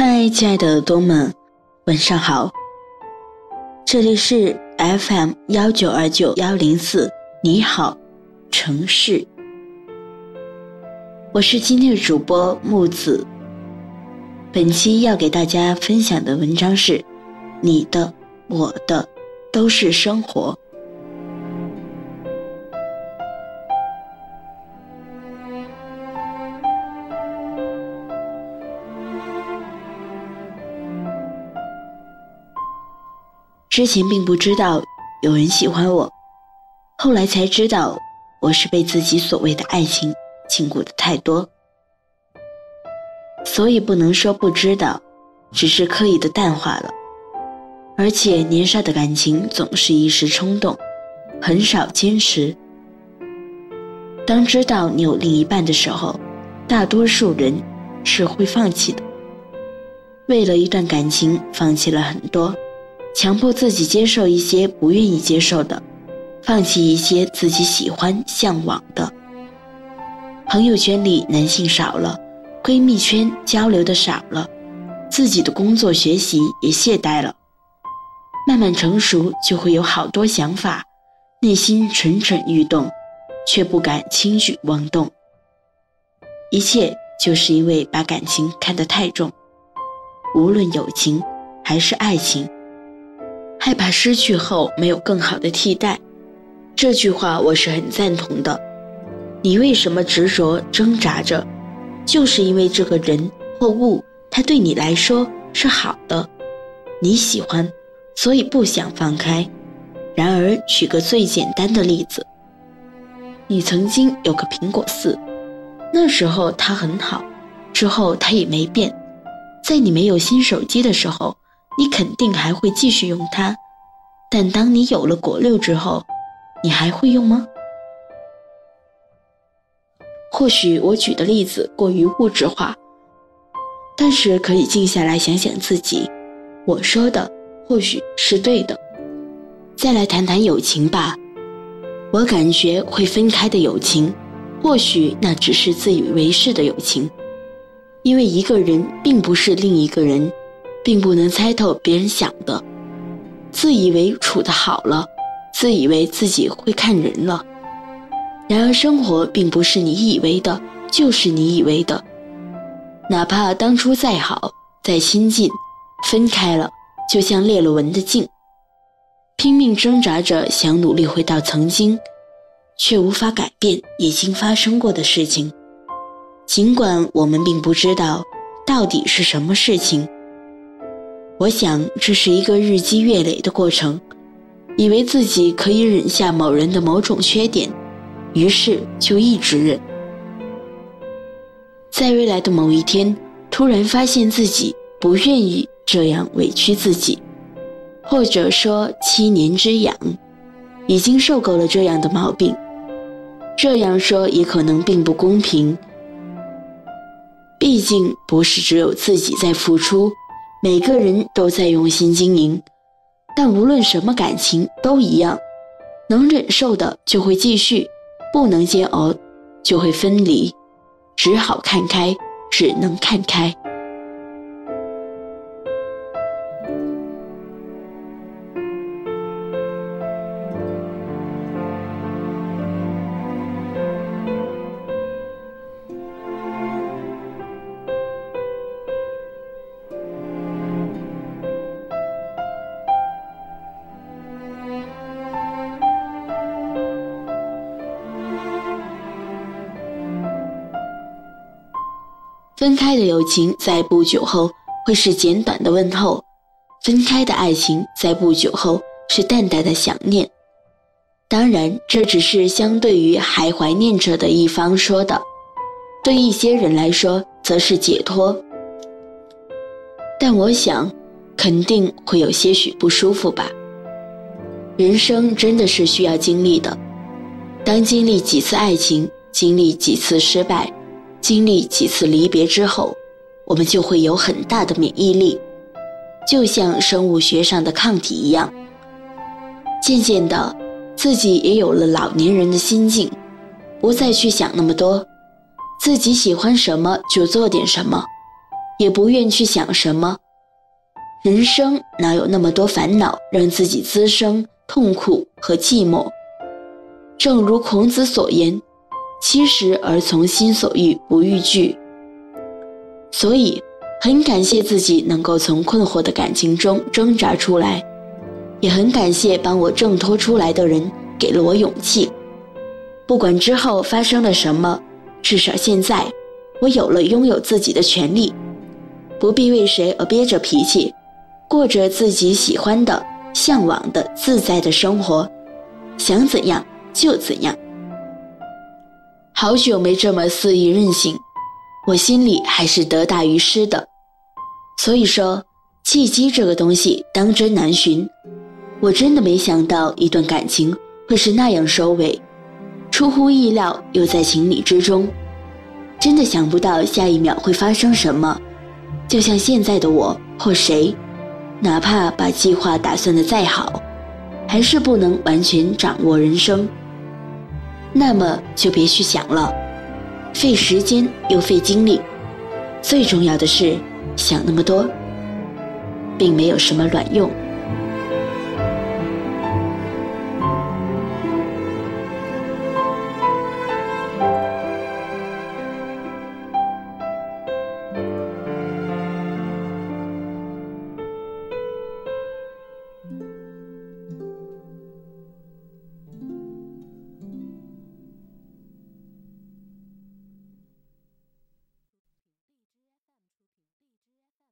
嗨，亲爱的耳朵们，晚上好。这里是 FM 幺九二九幺零四，你好，城市。我是今天的主播木子。本期要给大家分享的文章是：你的、我的，都是生活。之前并不知道有人喜欢我，后来才知道我是被自己所谓的爱情禁锢的太多，所以不能说不知道，只是刻意的淡化了。而且年少的感情总是一时冲动，很少坚持。当知道你有另一半的时候，大多数人是会放弃的。为了一段感情，放弃了很多。强迫自己接受一些不愿意接受的，放弃一些自己喜欢向往的。朋友圈里男性少了，闺蜜圈交流的少了，自己的工作学习也懈怠了。慢慢成熟，就会有好多想法，内心蠢蠢欲动，却不敢轻举妄动。一切就是因为把感情看得太重，无论友情还是爱情。害怕失去后没有更好的替代，这句话我是很赞同的。你为什么执着挣扎着？就是因为这个人或物，他对你来说是好的，你喜欢，所以不想放开。然而，举个最简单的例子，你曾经有个苹果四，那时候它很好，之后它也没变。在你没有新手机的时候。你肯定还会继续用它，但当你有了果六之后，你还会用吗？或许我举的例子过于物质化，但是可以静下来想想自己，我说的或许是对的。再来谈谈友情吧，我感觉会分开的友情，或许那只是自以为是的友情，因为一个人并不是另一个人。并不能猜透别人想的，自以为处得好了，自以为自己会看人了。然而生活并不是你以为的，就是你以为的。哪怕当初再好再亲近，分开了，就像裂了纹的镜，拼命挣扎着想努力回到曾经，却无法改变已经发生过的事情。尽管我们并不知道到底是什么事情。我想这是一个日积月累的过程，以为自己可以忍下某人的某种缺点，于是就一直忍。在未来的某一天，突然发现自己不愿意这样委屈自己，或者说七年之痒，已经受够了这样的毛病。这样说也可能并不公平，毕竟不是只有自己在付出。每个人都在用心经营，但无论什么感情都一样，能忍受的就会继续，不能煎熬就会分离，只好看开，只能看开。分开的友情在不久后会是简短的问候，分开的爱情在不久后是淡淡的想念。当然，这只是相对于还怀念着的一方说的，对一些人来说则是解脱。但我想，肯定会有些许不舒服吧。人生真的是需要经历的，当经历几次爱情，经历几次失败，经历几次离别之后，我们就会有很大的免疫力，就像生物学上的抗体一样。渐渐的。自己也有了老年人的心境，不再去想那么多，自己喜欢什么就做点什么，也不愿去想什么。人生哪有那么多烦恼，让自己滋生痛苦和寂寞？正如孔子所言：“七十而从心所欲，不逾矩。”所以，很感谢自己能够从困惑的感情中挣扎出来。也很感谢帮我挣脱出来的人，给了我勇气。不管之后发生了什么，至少现在，我有了拥有自己的权利，不必为谁而憋着脾气，过着自己喜欢的、向往的自在的生活，想怎样就怎样。好久没这么肆意任性，我心里还是得大于失的。所以说，契机这个东西当真难寻。我真的没想到一段感情会是那样收尾，出乎意料又在情理之中，真的想不到下一秒会发生什么。就像现在的我或谁，哪怕把计划打算的再好，还是不能完全掌握人生。那么就别去想了，费时间又费精力。最重要的是，想那么多，并没有什么卵用。